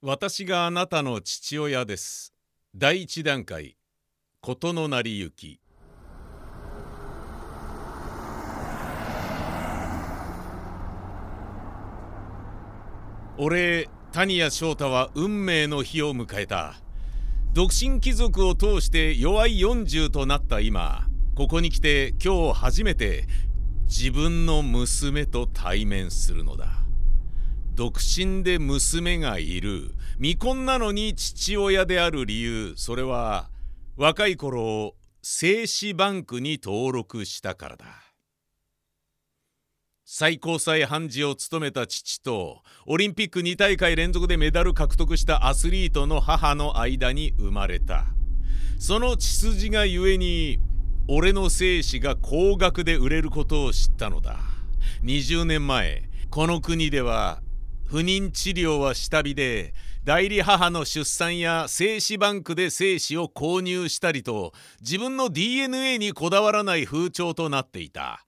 私があなたの父親です。第一段階。事の成り行き。俺谷谷翔太は運命の日を迎えた。独身貴族を通して弱い40となった今ここに来て今日初めて自分の娘と対面するのだ。独身で娘がいる。未婚なのに父親である理由。それは若い頃精子バンクに登録したからだ。最高裁判事を務めた父とオリンピック2大会連続でメダル獲得したアスリートの母の間に生まれた。その血筋がゆえに俺の精子が高額で売れることを知ったのだ。20年前この国では不妊治療は下火で代理母の出産や精子バンクで精子を購入したりと自分の DNA にこだわらない風潮となっていた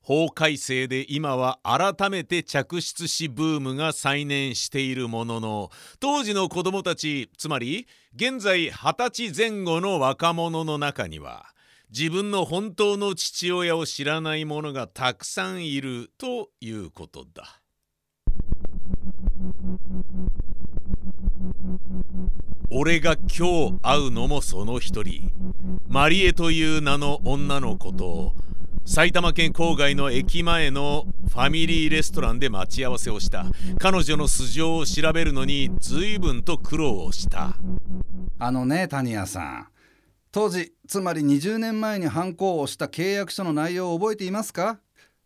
法改正で今は改めて嫡出子ブームが再燃しているものの当時の子供たちつまり現在20歳前後の若者の中には自分の本当の父親を知らない者がたくさんいるということだ。俺が今日会うのもその一人。マリエという名の女の子と埼玉県郊外の駅前のファミリーレストランで待ち合わせをした。彼女の素性を調べるのに随分と苦労をした。あのね谷谷さん。当時つまり20年前に犯行をした契約書の内容を覚えていますか？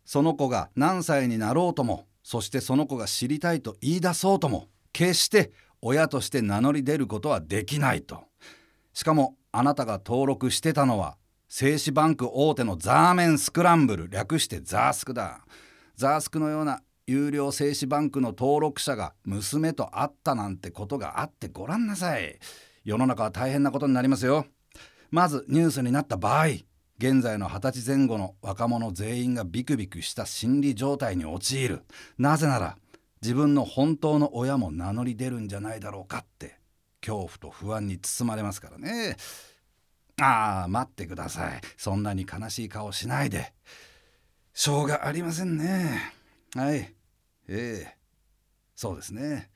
その子が何歳になろうとも。そしてその子が知りたいと言い出そうとも決して親として名乗り出ることはできないと。しかもあなたが登録してたのは精子バンク大手のザーメンスクランブル略してザースクだ。ザースクのような有料精子バンクの登録者が娘と会ったなんてことがあってごらんなさい。世の中は大変なことになりますよ。まずニュースになった場合現在の二十歳前後の若者全員がビクビクした心理状態に陥る。なぜなら自分の本当の親も名乗り出るんじゃないだろうかって恐怖と不安に包まれますからね。ああ待ってください。そんなに悲しい顔しないで。しょうがありませんね。はい。ええ。そうですね。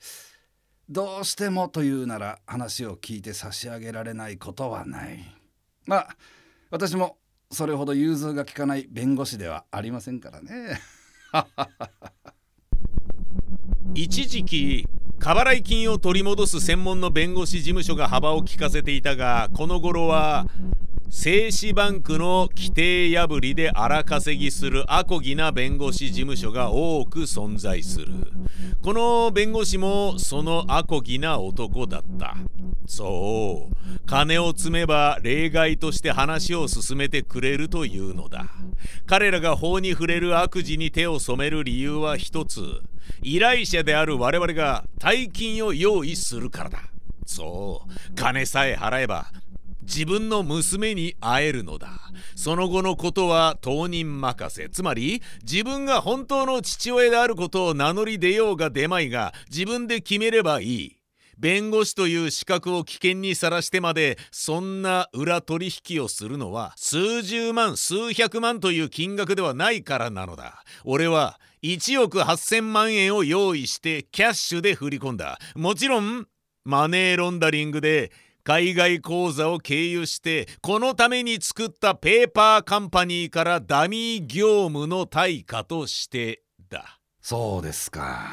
どうしてもというなら話を聞いて差し上げられないことはない。まあ私もそれほど融通が利かない弁護士ではありませんからね。一時期過払い金を取り戻す専門の弁護士事務所が幅を利かせていたがこの頃は精子バンクの規定破りで荒稼ぎするアコギな弁護士事務所が多く存在する。この弁護士もそのアコギな男だった。そう。金を積めば例外として話を進めてくれるというのだ。彼らが法に触れる悪事に手を染める理由は一つ。依頼者である我々が大金を用意するからだ。そう金さえ払えば自分の娘に会えるのだ。その後のことは当人任せ。つまり自分が本当の父親であることを名乗り出ようが出まいが自分で決めればいい。弁護士という資格を危険にさらしてまでそんな裏取引をするのは数十万数百万という金額ではないからなのだ。俺は1億8000万円を用意してキャッシュで振り込んだ。もちろんマネーロンダリングで海外口座を経由してこのために作ったペーパーカンパニーからダミー業務の対価としてだ。そうですか。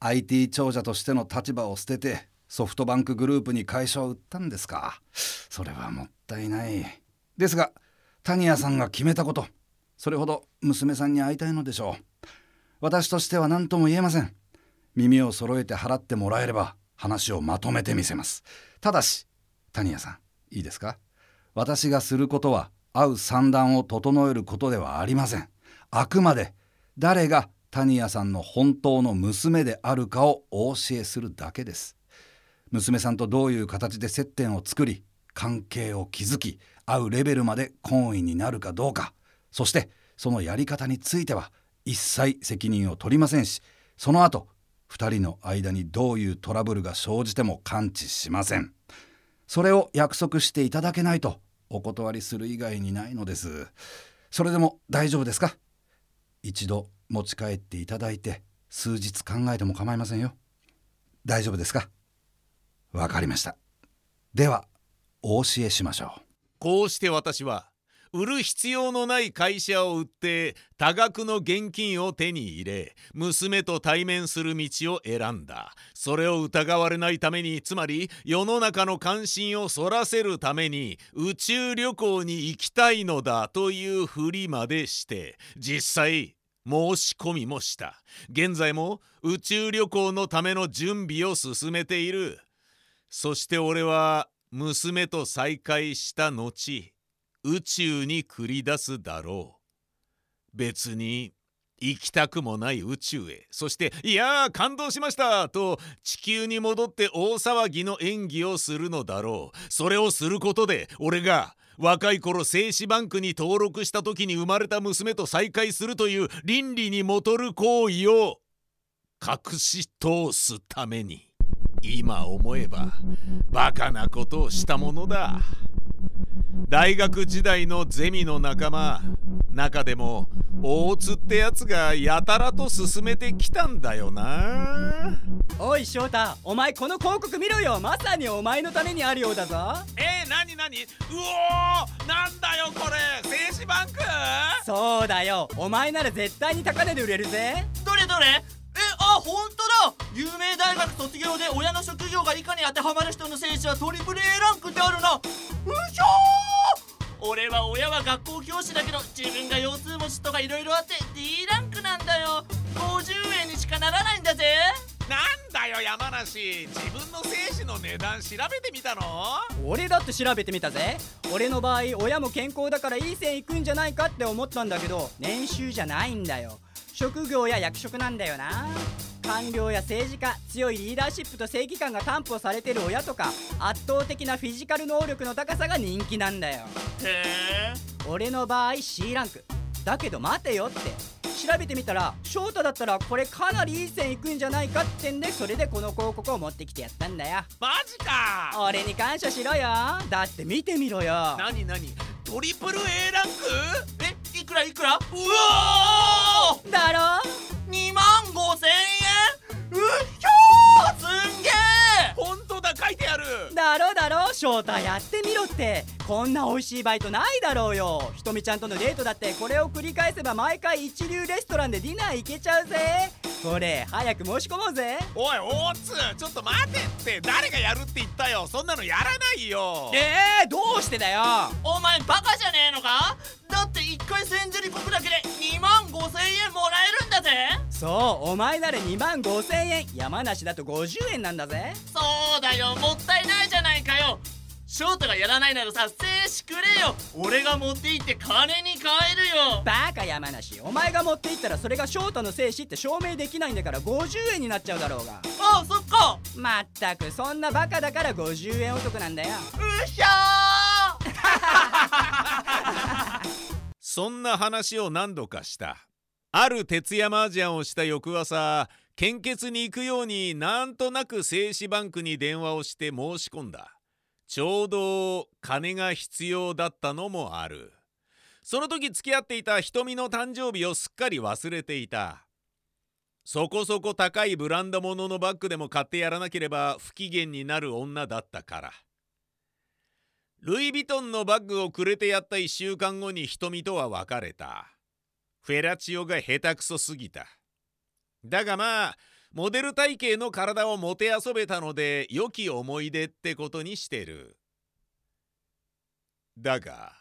IT 長者としての立場を捨ててソフトバンクグループに会社を売ったんですか。それはもったいない。ですが谷谷さんが決めたこと。それほど娘さんに会いたいのでしょう。私としては何とも言えません。耳を揃えて払ってもらえれば話をまとめてみせます。ただし谷谷さんいいですか？私がすることは会う算段を整えることではありません。あくまで誰が谷谷さんの本当の娘であるかをお教えするだけです。娘さんとどういう形で接点を作り関係を築き会うレベルまで懇意になるかどうか。そしてそのやり方については一切責任を取りませんしその後2人の間にどういうトラブルが生じても感知しません。それを約束していただけないとお断りする以外にないのです。それでも大丈夫ですか？一度持ち帰っていただいて数日考えても構いませんよ。大丈夫ですか？わかりました。ではお教えしましょう。こうして私は売る必要のない会社を売って多額の現金を手に入れ娘と対面する道を選んだ。それを疑われないためにつまり世の中の関心をそらせるために宇宙旅行に行きたいのだというふりまでして実際申し込みもした。現在も宇宙旅行のための準備を進めている。そして俺は娘と再会した後宇宙に繰り出すだろう別に行きたくもない宇宙へそして「いやー感動しました!」と地球に戻って大騒ぎの演技をするのだろうそれをすることで俺が若い頃精子バンクに登録した時に生まれた娘と再会するという倫理にもとる行為を隠し通すために今思えばバカなことをしたものだ。大学時代のゼミの仲間中でも大津ってやつがやたらと進めてきたんだよな。おい翔太お前この広告見ろよ。まさにお前のためにあるようだぞ。えー、なになに？うおーなんだよこれ。精子バンク？そうだよ。お前なら絶対に高値で売れるぜ。どれどれ？えあ本当だ。有名大学卒業で親の職業が以下に当てはまる人の選手はトリプル A ランクってあるなうひょー！俺は親は学校教師だけど自分が腰痛持ちとか色々あって D ランクなんだよ。50円にしかならないんだぜ。なんだよ山梨。自分の精子の値段調べてみたの？俺だって調べてみたぜ。俺の場合親も健康だからいい線いくんじゃないかって思ったんだけど年収じゃないんだよ職業や役職なんだよな。官僚や政治家強いリーダーシップと正義感が担保されてる親とか圧倒的なフィジカル能力の高さが人気なんだよ。へえ。俺の場合 C ランク。だけど待てよって。調べてみたら翔太だったらこれかなりいい線いくんじゃないかってんでそれでこの広告を持ってきてやったんだよ。マジか。俺に感謝しろよ。だって見てみろよ。なになにトリプル A ランク？え？いくらいくら？うわー！だろ？2万5千円？うっひょー！すんげえ本当だ書いてある。だろ？だろ？翔太やってみろって。こんな美味しいバイトないだろうよ。ひとみちゃんとのデートだってこれを繰り返せば毎回一流レストランでディナー行けちゃうぜ。これ早く申し込もうぜ。おい大津！ちょっと待てって。誰がやるって言ったよ。そんなのやらないよ。えー、どうしてだよ？お前バカじゃねえのか？だって1回千釣りこくだけで2万5千円もらえるんだぜ。そうお前なら2万5千円。山梨だと50円なんだぜ。そうだよ。もったいないじゃないかよ。翔太がやらないならさ静止くれよ。俺が持って行って金に換えるよ。バカ山梨お前が持っていったらそれが翔太の精子って証明できないんだから50円になっちゃうだろうが。ああそっか。まったくそんなバカだから50円お得なんだよ。うっひゃー そんな話を何度かした。ある徹夜麻雀をした翌朝献血に行くようになんとなく精子バンクに電話をして申し込んだ。ちょうど金が必要だったのもある。その時付き合っていた瞳の誕生日をすっかり忘れていた。そこそこ高いブランド物のバッグでも買ってやらなければ不機嫌になる女だったから。ルイ・ヴィトンのバッグをくれてやった1週間後に瞳とは別れた。フェラチオが下手くそすぎた。だがまあモデル体型の体をもてあそべたので良き思い出ってことにしてる。だが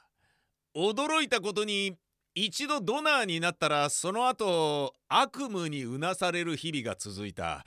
驚いたことに一度ドナーになったらその後悪夢にうなされる日々が続いた。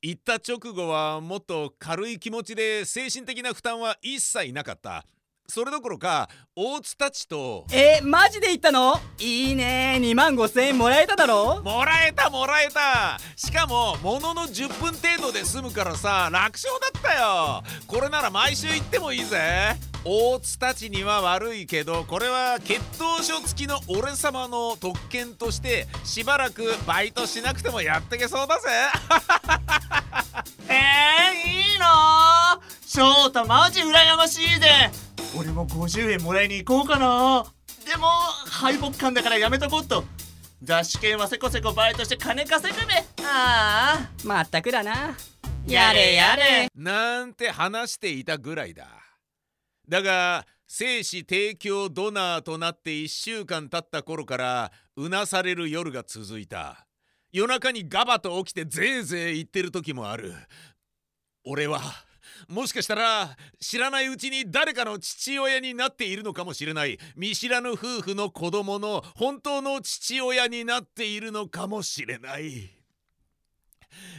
行った直後はもっと軽い気持ちで精神的な負担は一切なかった。それどころか大津たちと。えマジで言ったの？いいね。2万5千円もらえただろ？もらえたもらえた。しかもものの10分程度で済むからさ楽勝だったよ。これなら毎週行ってもいいぜ。大津たちには悪いけどこれは血統書付きの俺様の特権としてしばらくバイトしなくてもやってけそうだぜ。えー、いいな翔太マジ羨ましいぜ俺も50円もらいに行こうかな。でも敗北感だからやめとこうっと。雑誌系はせこせこバイトして金稼ぐべ。ああ。まったくだな。やれやれ。なんて話していたぐらいだ。だが精子提供ドナーとなって1週間経った頃からうなされる夜が続いた。夜中にガバと起きてぜいぜい言ってる時もある。俺はもしかしたら知らないうちに誰かの父親になっているのかもしれない。見知らぬ夫婦の子供の本当の父親になっているのかもしれない。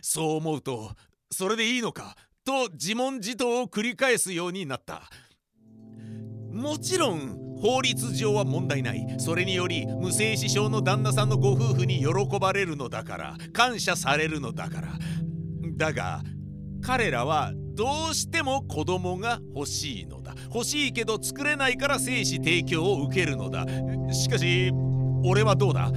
そう思うとそれでいいのか？と自問自答を繰り返すようになった。もちろん法律上は問題ない。それにより無精子症の旦那さんのご夫婦に喜ばれるのだから感謝されるのだから。だが彼らはどうしても子供が欲しいのだ。欲しいけど作れないから精子提供を受けるのだ。しかし俺はどうだ？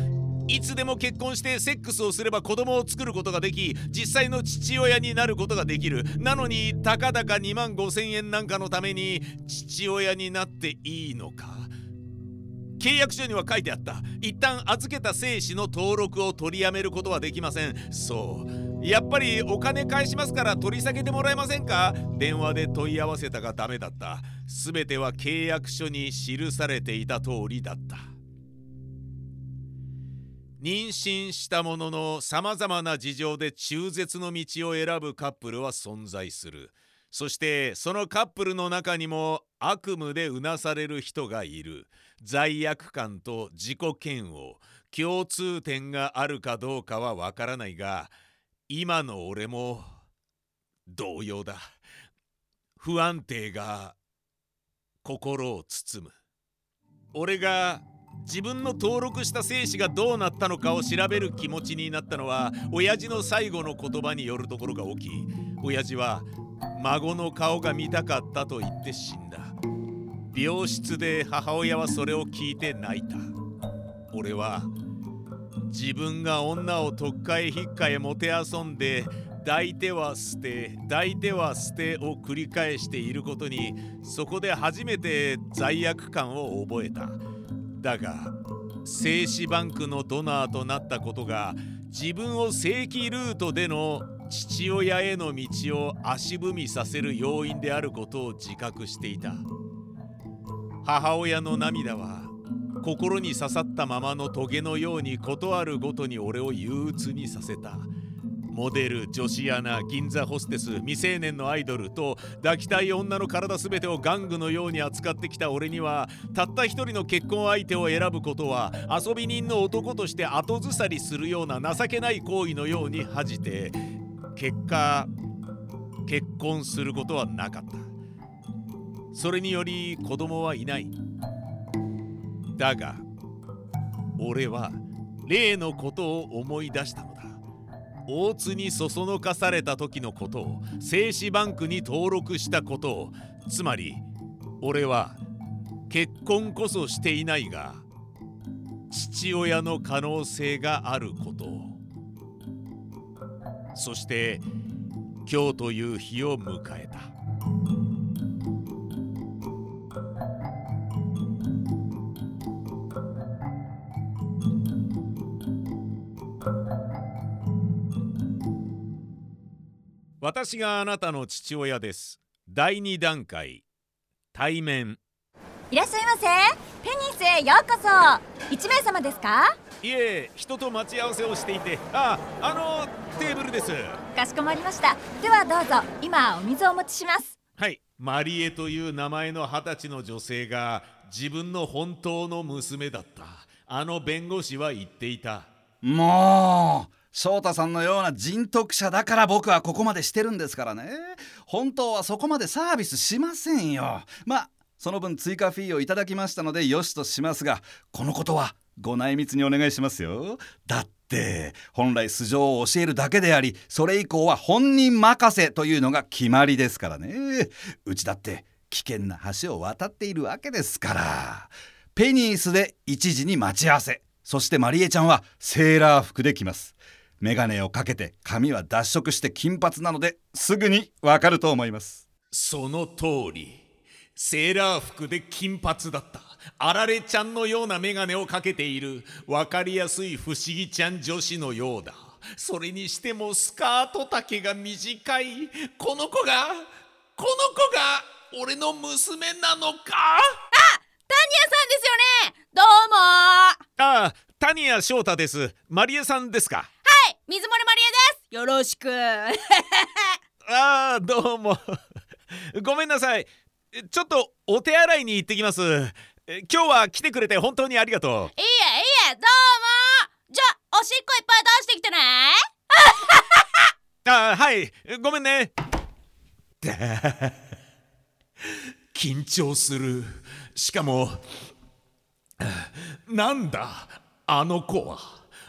いつでも結婚してセックスをすれば子供を作ることができ実際の父親になることができる。なのにたかだか2万5千円なんかのために父親になっていいのか？契約書には書いてあった。一旦預けた精子の登録を取りやめることはできません。そう。やっぱりお金返しますから取り下げてもらえませんか？電話で問い合わせたがダメだった。全ては契約書に記されていた通りだった。妊娠したもののさまざまな事情で中絶の道を選ぶカップルは存在する。そしてそのカップルの中にも悪夢でうなされる人がいる。罪悪感と自己嫌悪。共通点があるかどうかはわからないが今の俺も同様だ。不安定が心を包む。俺が自分の登録した精子がどうなったのかを調べる気持ちになったのは親父の最後の言葉によるところが大きい。親父は孫の顔が見たかったと言って死んだ。病室で母親はそれを聞いて泣いた。俺は自分が女をとっかえひっかえもてあそんで抱いては捨て抱いては捨てを繰り返していることにそこで初めて罪悪感を覚えた。だが精子バンクのドナーとなったことが自分を正規ルートでの父親への道を足踏みさせる要因であることを自覚していた。母親の涙は心に刺さったままのトゲのように事あるごとに俺を憂鬱にさせた。モデル女子アナ銀座ホステス未成年のアイドルと抱きたい女の体全てを玩具のように扱ってきた俺にはたった一人の結婚相手を選ぶことは遊び人の男として後ずさりするような情けない行為のように恥じて結果結婚することはなかった。それにより子供はいない。だが俺は例のことを思い出したのだ。大津にそそのかされた時のことを精子バンクに登録したことを。つまり俺は結婚こそしていないが父親の可能性があることを。そして今日という日を迎えた。私があなたの父親です。第2段階。対面。いらっしゃいませ。ペニースへようこそ。1名様ですか？いえ人と待ち合わせをしていて。ああのテーブルです。かしこまりました。ではどうぞ。今お水をお持ちします。はい。マリエという名前の二十歳の女性が自分の本当の娘だった。あの弁護士は言っていた。もう翔太さんのような人徳者だから僕はここまでしてるんですからね。本当はそこまでサービスしませんよ。まあその分追加フィーをいただきましたのでよしとしますがこのことはご内密にお願いしますよ。だって本来素性を教えるだけでありそれ以降は本人任せというのが決まりですからね。うちだって危険な橋を渡っているわけですから。ペニースで1時に待ち合わせ。そしてマリエちゃんはセーラー服で来ます。メガネをかけて髪は脱色して金髪なのですぐにわかると思います。その通り。セーラー服で金髪だった。あられちゃんのような眼鏡をかけている。分かりやすい不思議ちゃん女子のようだ。それにしてもスカート丈が短い。この子がこの子が俺の娘なのか？タニアさんですよね。どうも。ああ谷谷翔太です。マリエさんですか？はい水森マリエです。よろしく。ああどうも。ごめんなさい。ちょっとお手洗いに行ってきます。今日は来てくれて本当にありがとう。いえいえどうも。じゃあおしっこいっぱい出してきてね。あはい。ごめんね。緊張する。しかもなんだあの子は。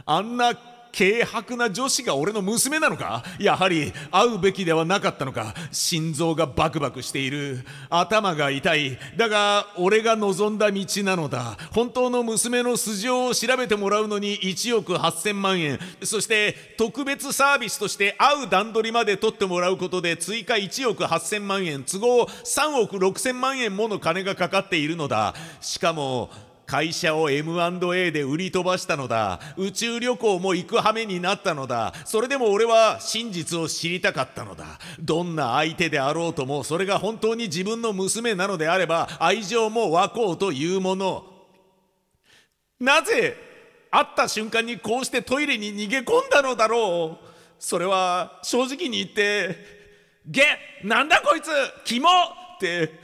あんな軽薄な女子が俺の娘なのか？やはり会うべきではなかったのか？心臓がバクバクしている。頭が痛い。だが俺が望んだ道なのだ。本当の娘の素性を調べてもらうのに1億8000万円。そして特別サービスとして会う段取りまで取ってもらうことで追加1億8000万円。都合3億6000万円もの金がかかっているのだ。しかも会社を M&A で売り飛ばしたのだ。宇宙旅行も行く羽目になったのだ。それでも俺は真実を知りたかったのだ。どんな相手であろうともそれが本当に自分の娘なのであれば愛情も湧こうというもの。なぜ会った瞬間にこうしてトイレに逃げ込んだのだろう。それは正直に言って「ゲなんだこいつキモ!」って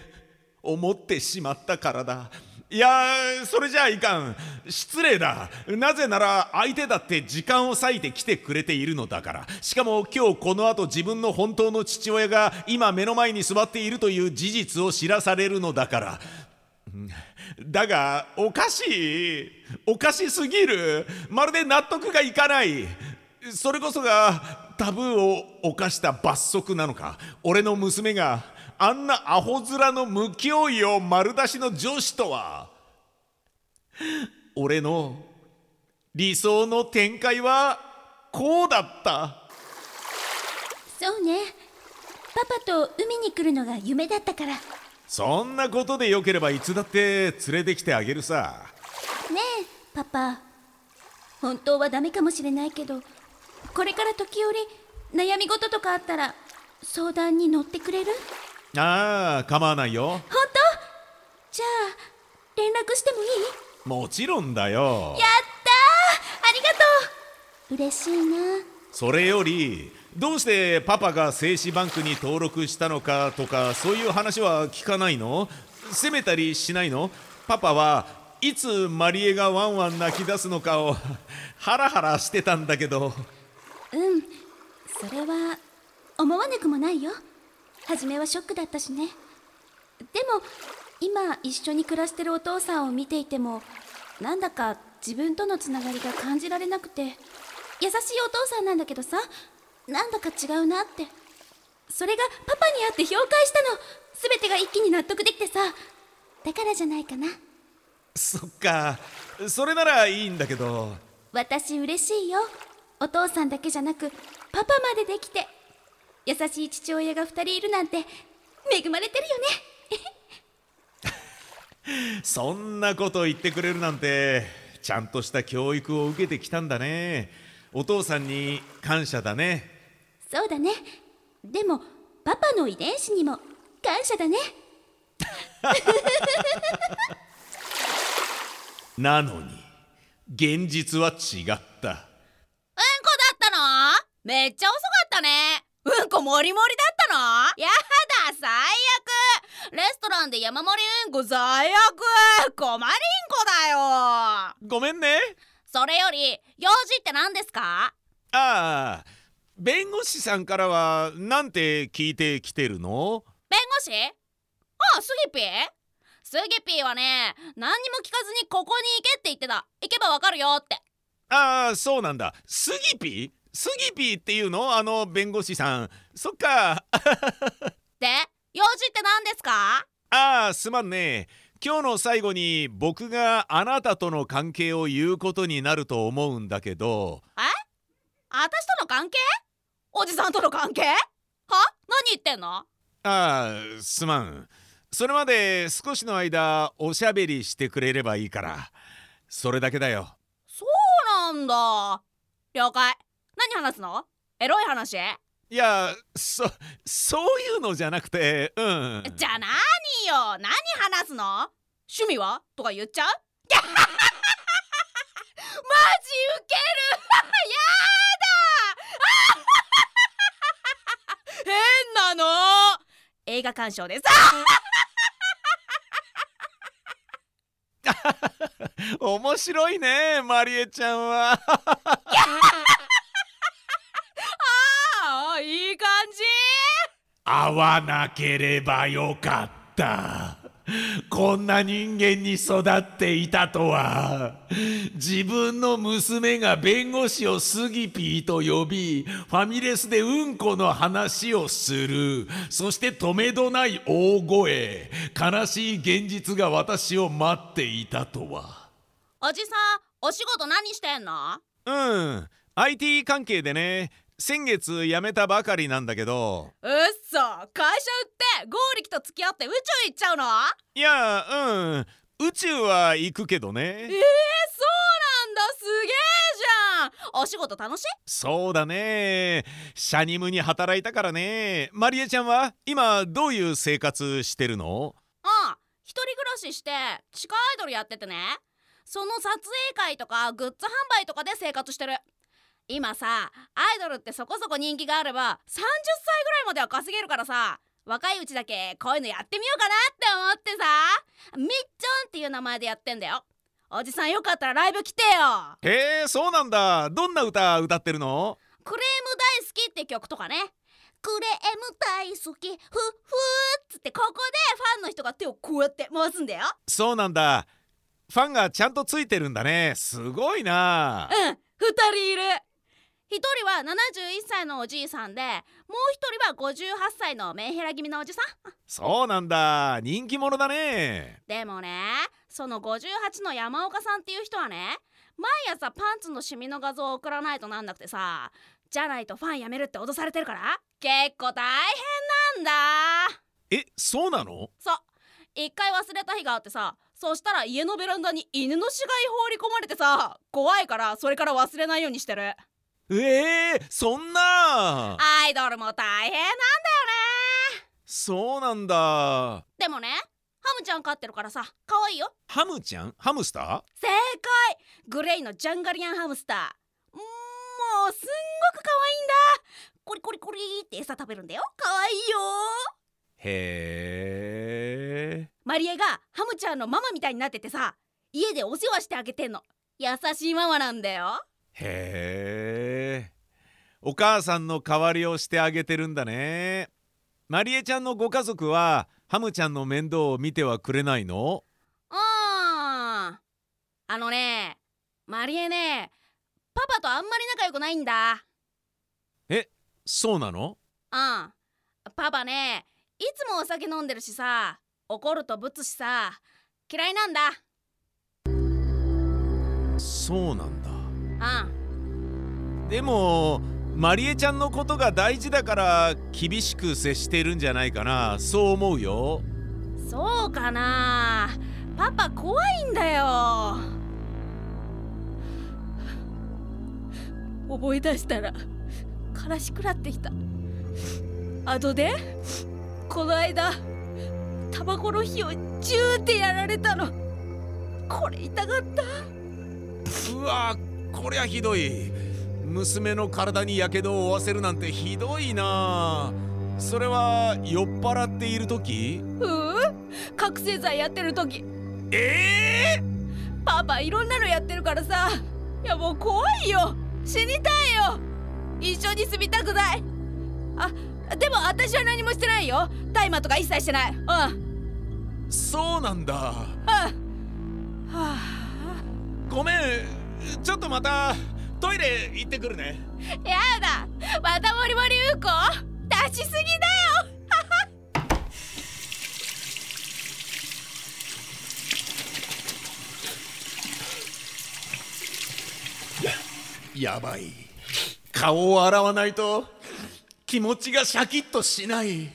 思ってしまったからだ。いやそれじゃあいかん。失礼だ。なぜなら相手だって時間を割いて来てくれているのだから。しかも今日この後自分の本当の父親が今目の前に座っているという事実を知らされるのだから。だがおかしいおかしすぎる。まるで納得がいかない。それこそがタブーを犯した罰則なのか。俺の娘があんなアホ面の無教養丸出しの女子とは俺の理想の展開はこうだった。そうね。パパと海に来るのが夢だったから。ねそんなことでよければいつだって連れてきてあげるさ。えパパ。本当はダメかもしれないけどこれから時折悩み事とかあったら相談に乗ってくれる？ああ構わないよ。本当？じゃあ連絡してもいい？もちろんだよ。やったー！ありがとう。嬉しいな。それよりどうしてパパが精子バンクに登録したのかとかそういう話は聞かないの？責めたりしないの？パパはいつマリエがワンワン泣き出すのかを ハラハラしてたんだけど。うんそれは思わなくもないよ初めはショックだったしね。でも今一緒に暮らしてるお父さんを見ていてもなんだか自分とのつながりが感じられなくて優しいお父さんなんだけどさなんだか違うなって。それがパパに会って評価したの。全てが一気に納得できてさ。だからじゃないかな。そっか。それならいいんだけど。私嬉しいよ。お父さんだけじゃなくパパまでできて優しい父親が2人いるなんて恵まれてるよね。そんなこと言ってくれるなんてちゃんとした教育を受けてきたんだね。お父さんに感謝だね。そうだね。でもパパの遺伝子にも感謝だね。なのに現実は違った。うんこだったの？めっちゃ遅かったねうんこもりもりだったの？やだ最悪。レストランで山盛りうんこ最悪。困りんこだよ。ごめんね。それより用事って何ですか？ああ弁護士さんからはなんて聞いてきてるの？弁護士？あスギピー？スギピーはね何にも聞かずにここに行けって言ってた。行けばわかるよって。ああそうなんだ。スギピー？スギピーっていうの？あの弁護士さん。そっか。で用事って何ですか？ああすまんね。今日の最後に僕があなたとの関係を言うことになると思うんだけど。え？私との関係？おじさんとの関係？は？何言ってんの？ああすまん。それまで少しの間おしゃべりしてくれればいいから。それだけだよ。そうなんだ。了解何話すの？エロい話？いやそそういうのじゃなくてうん。じゃあ何よ。何話すの？趣味は？とか言っちゃう？マジウケる。やだ。変なの。映画鑑賞です。面白いねマリエちゃんはああいい感じ会わなければよかった。こんな人間に育っていたとは自分の娘が弁護士をスギピーと呼びファミレスでうんこの話をする。そして止めどない大声悲しい現実が私を待っていたとは。おじさんお仕事何してんの？うん IT 関係でね先月辞めたばかりなんだけど。うっそ会社売ってゴーリキと付き合って宇宙行っちゃうの？いやうん。宇宙は行くけどね。えー、そうなんだ。すげえじゃん。お仕事楽しい？そうだね。シャニムに働いたからね。マリエちゃんは今どういう生活してるの？ああ一人暮らしして地下アイドルやっててね。その撮影会とかグッズ販売とかで生活してる今さアイドルってそこそこ人気があれば30歳ぐらいまでは稼げるからさ。若いうちだけこういうのやってみようかなって思ってさ。みっちょんっていう名前でやってんだよ。おじさんよかったらライブ来てよ。へえそうなんだ。どんな歌歌ってるの？クレーム大好きって曲とかね。クレーム大好きふっふーっつってここでファンの人が手をこうやって回すんだよ。そうなんだ。ファンがちゃんとついてるんだね。すごいな。うん二人いる一人は71歳のおじいさんでもう一人は58歳のメンヘラ気味のおじさん。そうなんだ。人気者だね。でもねその58の山岡さんっていう人はね毎朝パンツのシミの画像を送らないとなんなくてさじゃないとファンやめるって脅されてるから結構大変なんだ。えそうなの？そう。一回忘れた日があってさそしたら家のベランダに犬の死骸放り込まれてさ怖いからそれから忘れないようにしてるえー、そんな。アイドルも大変なんだよね。そうなんだ。でもねハムちゃん飼ってるからさ可愛いよ。ハムちゃん？ハムスター？正解。グレイのジャンガリアンハムスター。もうすんごく可愛いんだ。コリコリコリって餌食べるんだよ。可愛いよ。へえマリエがハムちゃんのママみたいになっててさ家でお世話してあげてんの。優しいママなんだよ。へえお母さんの代わりをしてあげてるんだね。マリエちゃんのご家族はハムちゃんの面倒を見てはくれないの？うーん。あのねマリエねパパとあんまり仲良くないんだ。えそうなの？うん。パパねいつもお酒飲んでるしさ怒るとぶつしさ嫌いなんだ。そうなんだ。うん。でもマリエちゃんのことが大事だから厳しく接してるんじゃないかな。そう思うよ。そうかな。パパ怖いんだよ。思い出したら悲しくなってきた。あとでこの間タバコの火をジューってやられたの。これ痛かった。うわこりゃひどい娘の体にやけどを負わせるなんてひどいな。それは酔っ払っている時？うん。覚醒剤やってる時。ええパパいろんなのやってるからさ。いやもう怖いよ。死にたいよ。一緒に住みたくない。あでも私は何もしてないよ。大麻とか一切してない。うん。うんそうなんだ。はあ。ごめん。ちょっとまたトイレ行ってくるね。やだ。またモリモリうこ？出しすぎだよ。やばい。顔を洗わないと気持ちがシャキッとしない。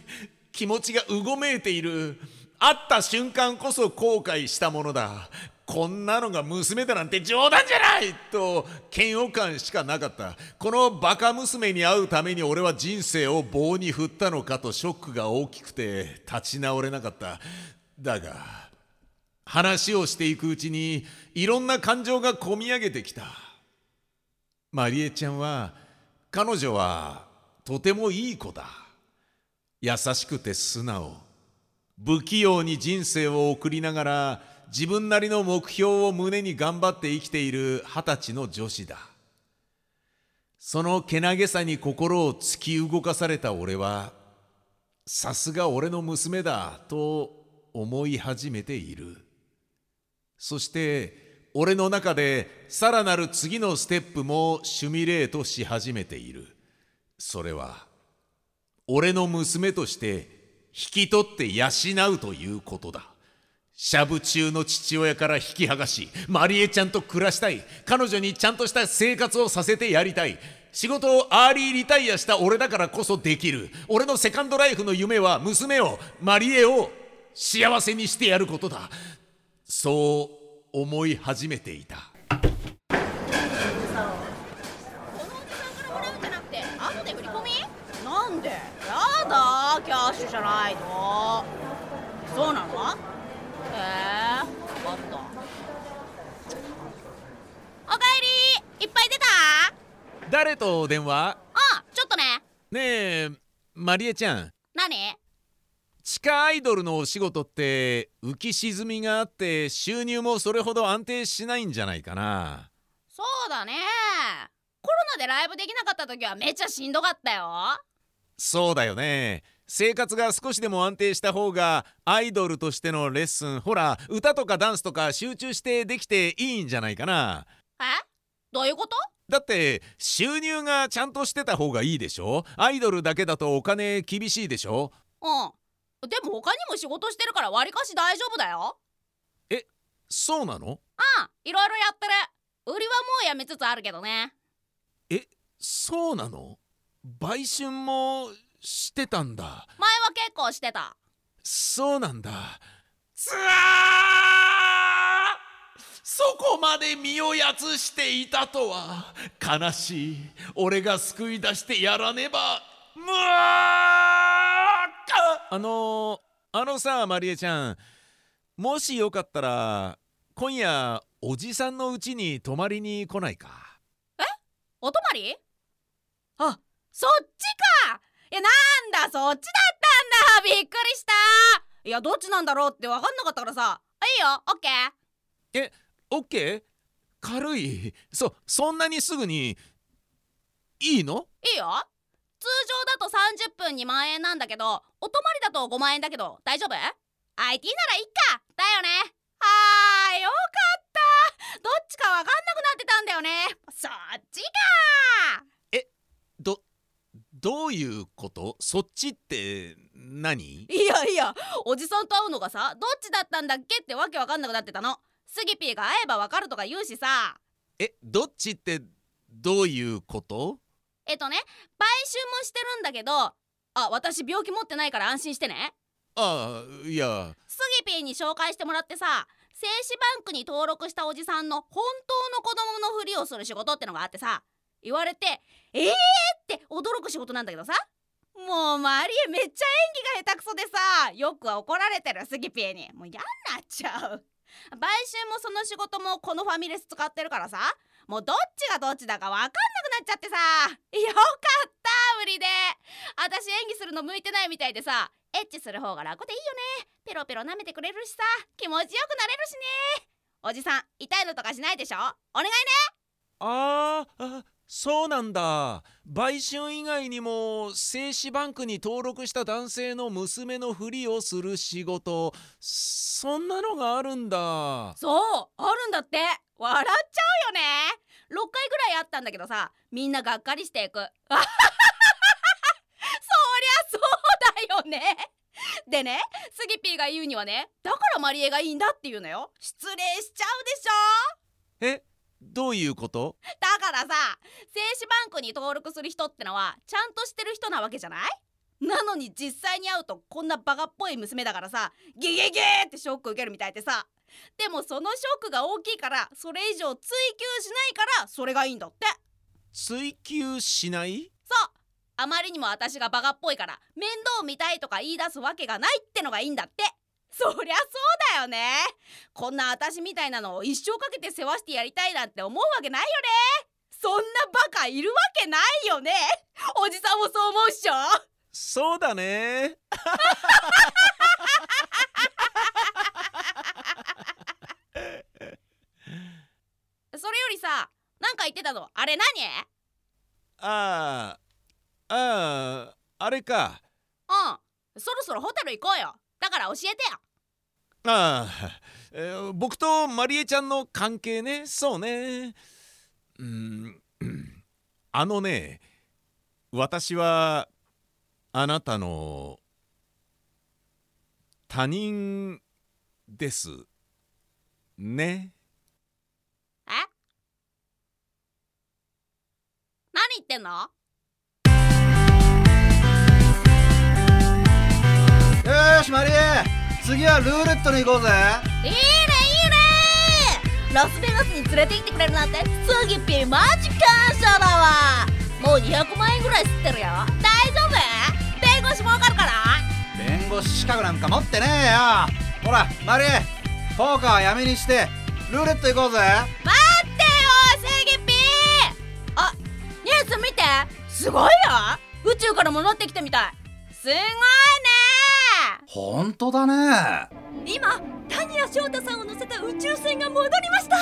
気持ちがうごめいている。会った瞬間こそ後悔したものだ。こんなのが娘だなんて冗談じゃないと嫌悪感しかなかった。このバカ娘に会うために俺は人生を棒に振ったのかとショックが大きくて立ち直れなかった。だが話をしていくうちにいろんな感情がこみ上げてきた。マリエちゃんは彼女はとてもいい子だ。優しくて素直。不器用に人生を送りながら自分なりの目標を胸に頑張って生きている二十歳の女子だ。そのけなげさに心を突き動かされた俺はさすが俺の娘だと思い始めている。そして俺の中でさらなる次のステップもシュミレートし始めている。それは俺の娘として引き取って養うということだ。しゃぶ中の父親から引き剥がしマリエちゃんと暮らしたい。彼女にちゃんとした生活をさせてやりたい。仕事をアーリーリタイアした俺だからこそできる。俺のセカンドライフの夢は娘をマリエを幸せにしてやることだ。そう思い始めていた。このおじさんからもらうんじゃなくて後で振り込み？なんで？やだキャッシュじゃないとそうなのへえ分かったおかえりいっぱい出た？誰と電話？あちょっとね。ねえマリエちゃん。何？地下アイドルのお仕事って浮き沈みがあって収入もそれほど安定しないんじゃないかな。そうだね。コロナでライブできなかった時はめっちゃしんどかったよ。そうだよね。生活が少しでも安定した方がアイドルとしてのレッスンほら歌とかダンスとか集中してできていいんじゃないかなえ？どういうこと？だって収入がちゃんとしてた方がいいでしょ？アイドルだけだとお金厳しいでしょ？うん。でも他にも仕事してるからわりかし大丈夫だよ。そうなの？うん。いろいろやってる。売りはもうやめつつあるけどね。えそうなの？売春もしてたんだ。前は結構してた。そうなんだ。つあそこまで身をやつしていたとは悲しい。俺が救い出してやらねば。むわあのあのさマリエちゃんもしよかったら今夜おじさんの家に泊まりに来ないか？お泊まり？あそっちか。いやなんだそっちだったんだ。びっくりした。いやどっちなんだろうって分かんなかったからさ。あいいよオッケー。オッケー軽い？そそんなにすぐにいいの？いいよ。通常だと30分2万円なんだけどお泊まりだと5万円だけど大丈夫 ?IT ならいっか。だよね。あーよかった。どっちかわかんなくなってたんだよね。そっちか。どどういうこと？そっちって何？いやいやおじさんと会うのがさどっちだったんだっけってわけわかんなくなってたのスギピーが会えばわかるとか言うしさ。えどっちってどういうこと？えっとね売春もしてるんだけどあ私病気持ってないから安心してね。ああいや。スギピーに紹介してもらってさ精子バンクに登録したおじさんの本当の子供のふりをする仕事ってのがあってさ言われて「えー!」って驚く仕事なんだけどさ。もうマリエめっちゃ演技が下手くそでさよく怒られてるスギピーに。もう嫌になっちゃう売春もその仕事もこのファミレス使ってるからさ。もうどっちがどっちだか分かんなくなっちゃってさ。よかった無理で。私演技するの向いてないみたいでさ。エッチする方が楽でいいよね。ペロペロ舐めてくれるしさ。気持ちよくなれるしね。おじさん痛いのとかしないでしょ？お願いね。あーあそうなんだ。売春以外にも精子バンクに登録した男性の娘のふりをする仕事。そんなのがあるんだ。そうあるんだって。笑っちゃうよね。6回ぐらいあったんだけどさみんながっかりしていく。そりゃそうだよね。でねスギピーが言うにはねだからマリエがいいんだって言うのよ。失礼しちゃうでしょ。えどういうこと？だからさ精子バンクに登録する人ってのはちゃんとしてる人なわけじゃない？なのに実際に会うとこんなバカっぽい娘だからさゲゲゲーってショック受けるみたいでさ。でもそのショックが大きいからそれ以上追求しないからそれがいいんだって。追求しない？そう。あまりにも私がバカっぽいから面倒見たいとか言い出すわけがないってのがいいんだってそりゃそうだよね。こんな私みたいなのを一生かけて世話してやりたいなんて思うわけないよね。そんなバカいるわけないよね。おじさんもそう思うっしょ。そうだね。それよりさなんか言ってたの？あれ何？あああああれか。うん。そろそろホテル行こうよ。だから教えてよああ、えー僕とマリエちゃんの関係ね。そうね。うんあのね私はあなたの他人ですね。え？何言ってんの？よしマリエ次はルーレットに行こうぜ。いいねいいね。ラスベガスに連れて行ってくれるなんてスギピーマジ感謝だわ。もう200万円ぐらい吸ってるよ。大丈夫？弁護士儲かるから弁護士資格なんか持ってねえよ。ほらマリエポーカーはやめにしてルーレット行こうぜ。待ってよスギピー。あニュース見て。すごいよ。宇宙から戻ってきたみたい。すごいねほんとだね。今谷谷翔太さんを乗せた宇宙船が戻りました。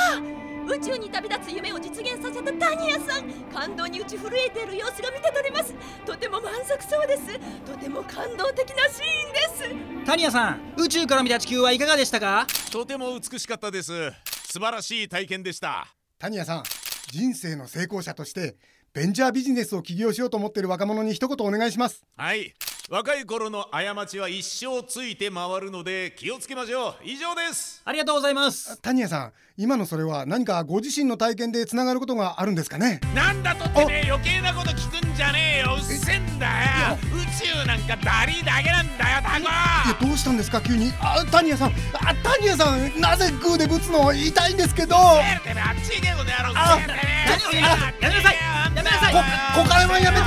宇宙に旅立つ夢を実現させた谷谷さん感動に打ち震えている様子が見て取れます。とても満足そうです。とても感動的なシーンです。タニアさん宇宙から見た地球はいかがでしたか？とても美しかったです。素晴らしい体験でした。タニヤさん人生の成功者としてベンチャービジネスを起業しようと思っている若者に一言お願いします。はい若い頃の過ちは一生ついて回るので気をつけましょう。以上です。ありがとうございます。タニヤさん今のそれは何かご自身の体験でつながることがあるんですかね？なんだとってね余計なこと聞くんじゃねえよ。うっせんだよ。宇宙なんかダリだけなんだよタいやどうしたんですか？急に。あタニヤさん。あタニヤさんなぜグーでぶつの痛いんですけど？コてめえあっち行けこの野郎。せえてめやめなさいやめなさいこコカヤマンやめて